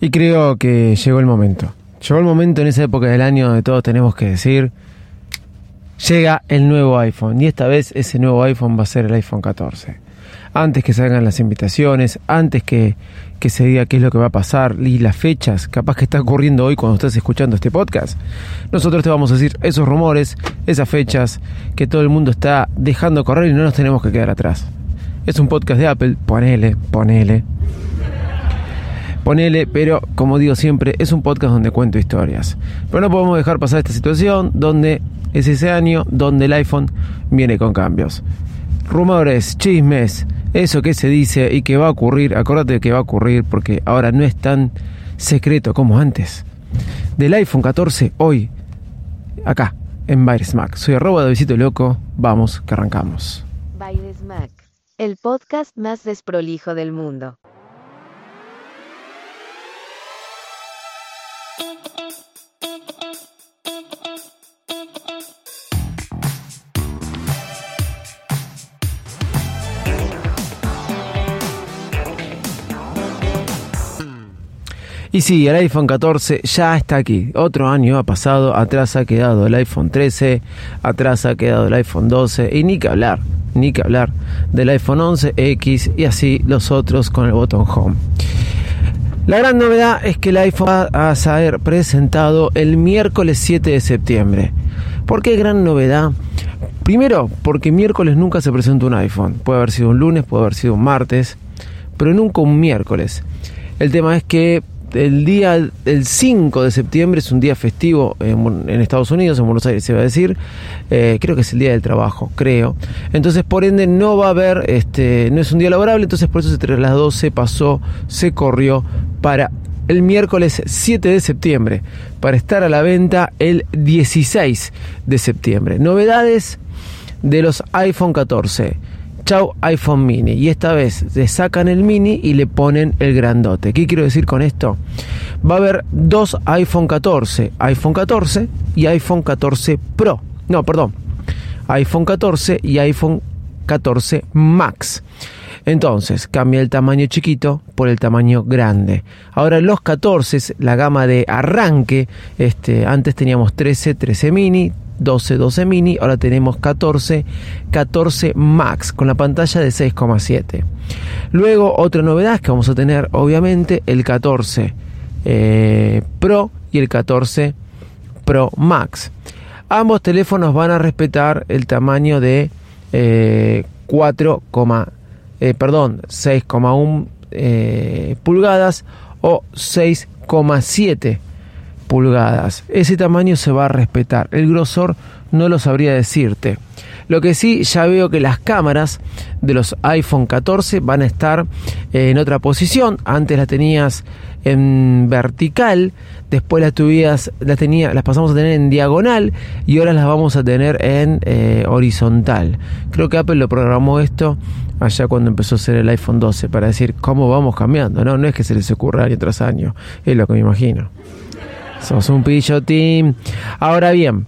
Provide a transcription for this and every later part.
Y creo que llegó el momento. Llegó el momento en esa época del año donde todos tenemos que decir, llega el nuevo iPhone. Y esta vez ese nuevo iPhone va a ser el iPhone 14. Antes que salgan las invitaciones, antes que, que se diga qué es lo que va a pasar y las fechas, capaz que está ocurriendo hoy cuando estás escuchando este podcast, nosotros te vamos a decir esos rumores, esas fechas que todo el mundo está dejando correr y no nos tenemos que quedar atrás. Es un podcast de Apple, ponele, ponele. Ponele, pero como digo siempre, es un podcast donde cuento historias. Pero no podemos dejar pasar esta situación donde es ese año donde el iPhone viene con cambios. Rumores, chismes, eso que se dice y que va a ocurrir, acordate que va a ocurrir porque ahora no es tan secreto como antes. Del iPhone 14 hoy, acá, en Baires Mac. Soy arroba de visito loco, vamos que arrancamos. El podcast más desprolijo del mundo. Y sí, el iPhone 14 ya está aquí. Otro año ha pasado, atrás ha quedado el iPhone 13, atrás ha quedado el iPhone 12 y ni que hablar, ni que hablar del iPhone 11X y así los otros con el botón Home. La gran novedad es que el iPhone va a ser presentado el miércoles 7 de septiembre. ¿Por qué gran novedad? Primero, porque miércoles nunca se presenta un iPhone. Puede haber sido un lunes, puede haber sido un martes, pero nunca un miércoles. El tema es que el día el 5 de septiembre es un día festivo en, Estados Unidos, en Buenos Aires se va a decir, eh, creo que es el día del trabajo, creo. Entonces, por ende, no va a haber, este, no es un día laborable, entonces por eso se trasladó, se pasó, se corrió para el miércoles 7 de septiembre, para estar a la venta el 16 de septiembre. Novedades de los iPhone 14 chau iPhone mini. Y esta vez le sacan el mini y le ponen el grandote. ¿Qué quiero decir con esto? Va a haber dos iPhone 14, iPhone 14 y iPhone 14 Pro. No, perdón. iPhone 14 y iPhone 14 Max. Entonces, cambia el tamaño chiquito por el tamaño grande. Ahora los 14, la gama de arranque, este, antes teníamos 13, 13 mini, 12, 12 mini, ahora tenemos 14, 14 max con la pantalla de 6,7. Luego otra novedad que vamos a tener obviamente el 14 eh, Pro y el 14 Pro Max. Ambos teléfonos van a respetar el tamaño de eh, 4, eh, perdón, 6,1 eh, pulgadas o 6,7 pulgadas. Ese tamaño se va a respetar. El grosor no lo sabría decirte. Lo que sí, ya veo que las cámaras de los iPhone 14 van a estar en otra posición. Antes las tenías en vertical, después las tuvías, las tenía, las pasamos a tener en diagonal y ahora las vamos a tener en eh, horizontal. Creo que Apple lo programó esto allá cuando empezó a ser el iPhone 12 para decir cómo vamos cambiando. No, no es que se les ocurra año tras año, es lo que me imagino. Sos un pillotín. Ahora bien,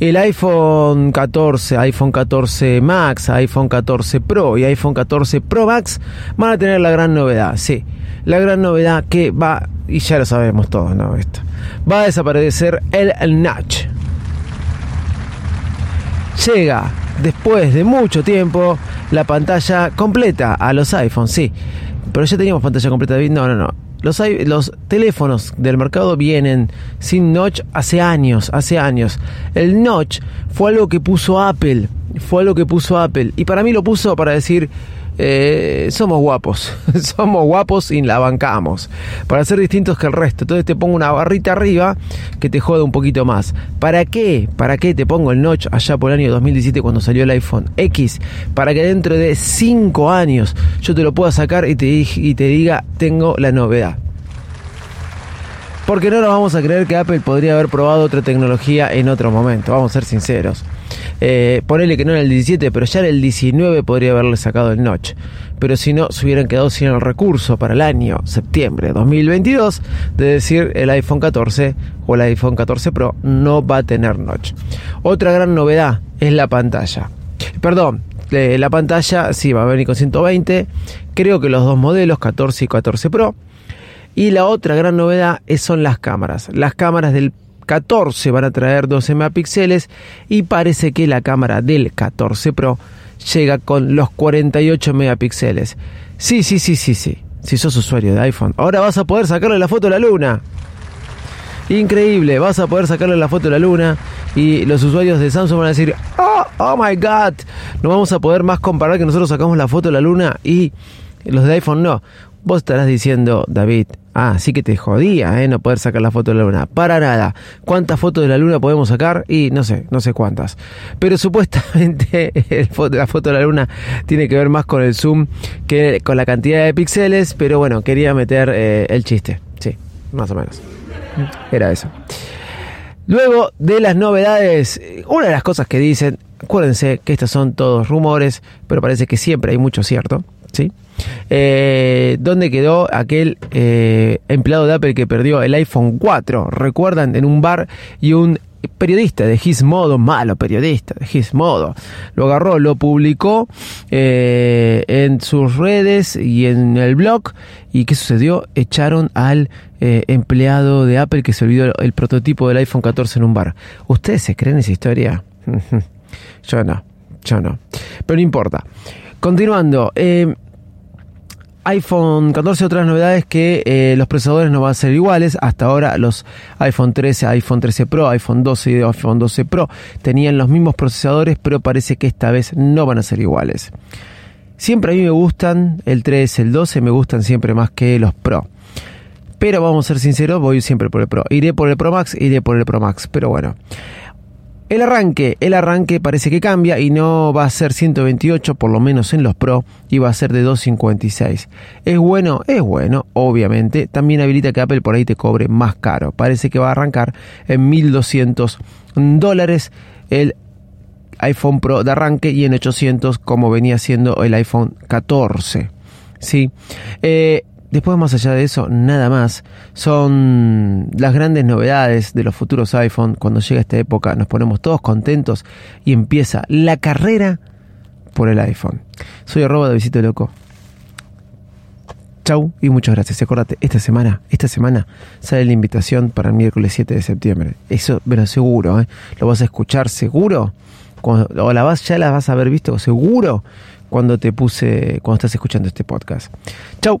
el iPhone 14, iPhone 14 Max, iPhone 14 Pro y iPhone 14 Pro Max van a tener la gran novedad, sí. La gran novedad que va, y ya lo sabemos todos, ¿no? Esto, va a desaparecer el, el notch. Llega después de mucho tiempo la pantalla completa a los iPhones, sí. Pero ya teníamos pantalla completa. No, no, no. Los, los, teléfonos del mercado vienen sin notch hace años, hace años. El notch fue algo que puso Apple, fue algo que puso Apple. Y para mí lo puso para decir, eh, somos guapos, somos guapos y la bancamos, para ser distintos que el resto. Entonces te pongo una barrita arriba que te jode un poquito más. ¿Para qué? ¿Para qué te pongo el notch allá por el año 2017 cuando salió el iPhone X? Para que dentro de 5 años yo te lo pueda sacar y te, y te diga, tengo la novedad. Porque no nos vamos a creer que Apple podría haber probado otra tecnología en otro momento, vamos a ser sinceros. Eh, ponele que no en el 17, pero ya en el 19 podría haberle sacado el notch. Pero si no, se hubieran quedado sin el recurso para el año septiembre de 2022 de decir el iPhone 14 o el iPhone 14 Pro no va a tener notch. Otra gran novedad es la pantalla. Perdón, eh, la pantalla sí va a venir con 120. Creo que los dos modelos, 14 y 14 Pro. Y la otra gran novedad son las cámaras. Las cámaras del 14 van a traer 12 megapíxeles y parece que la cámara del 14 Pro llega con los 48 megapíxeles. Sí, sí, sí, sí, sí. Si sos usuario de iPhone, ahora vas a poder sacarle la foto a la luna. Increíble, vas a poder sacarle la foto a la luna y los usuarios de Samsung van a decir, oh, oh my god, no vamos a poder más comparar que nosotros sacamos la foto a la luna y los de iPhone no. Vos estarás diciendo, David, ah, sí que te jodía, ¿eh? No poder sacar la foto de la luna. Para nada. ¿Cuántas fotos de la luna podemos sacar? Y no sé, no sé cuántas. Pero supuestamente la foto de la luna tiene que ver más con el zoom que con la cantidad de píxeles. Pero bueno, quería meter eh, el chiste. Sí, más o menos. Era eso. Luego de las novedades, una de las cosas que dicen, acuérdense que estos son todos rumores, pero parece que siempre hay mucho cierto, ¿sí? Eh, ¿Dónde quedó aquel eh, empleado de Apple que perdió el iPhone 4? ¿Recuerdan? En un bar y un periodista de Gizmodo, malo periodista de Gizmodo, lo agarró, lo publicó eh, en sus redes y en el blog. ¿Y qué sucedió? Echaron al empleado de Apple que se olvidó el prototipo del iPhone 14 en un bar. ¿Ustedes se creen esa historia? yo no, yo no. Pero no importa. Continuando. iPhone 14, otras novedades que eh, los procesadores no van a ser iguales. Hasta ahora los iPhone 13, iPhone 13 Pro, iPhone 12 y iPhone 12 Pro tenían los mismos procesadores, pero parece que esta vez no van a ser iguales. Siempre a mí me gustan el 13, el 12, me gustan siempre más que los Pro. Pero vamos a ser sinceros, voy siempre por el Pro. Iré por el Pro Max, iré por el Pro Max. Pero bueno. El arranque, el arranque parece que cambia y no va a ser 128, por lo menos en los Pro, y va a ser de 256. ¿Es bueno? Es bueno, obviamente. También habilita que Apple por ahí te cobre más caro. Parece que va a arrancar en 1200 dólares el iPhone Pro de arranque y en 800 como venía siendo el iPhone 14. ¿sí? Eh, Después, más allá de eso, nada más. Son las grandes novedades de los futuros iPhone. Cuando llega esta época, nos ponemos todos contentos y empieza la carrera por el iPhone. Soy arroba de Visito Loco. Chau y muchas gracias. Acordate, esta semana, esta semana sale la invitación para el miércoles 7 de septiembre. Eso, pero seguro, ¿eh? Lo vas a escuchar seguro. o la vas, ya la vas a haber visto seguro cuando te puse, cuando estás escuchando este podcast. Chau.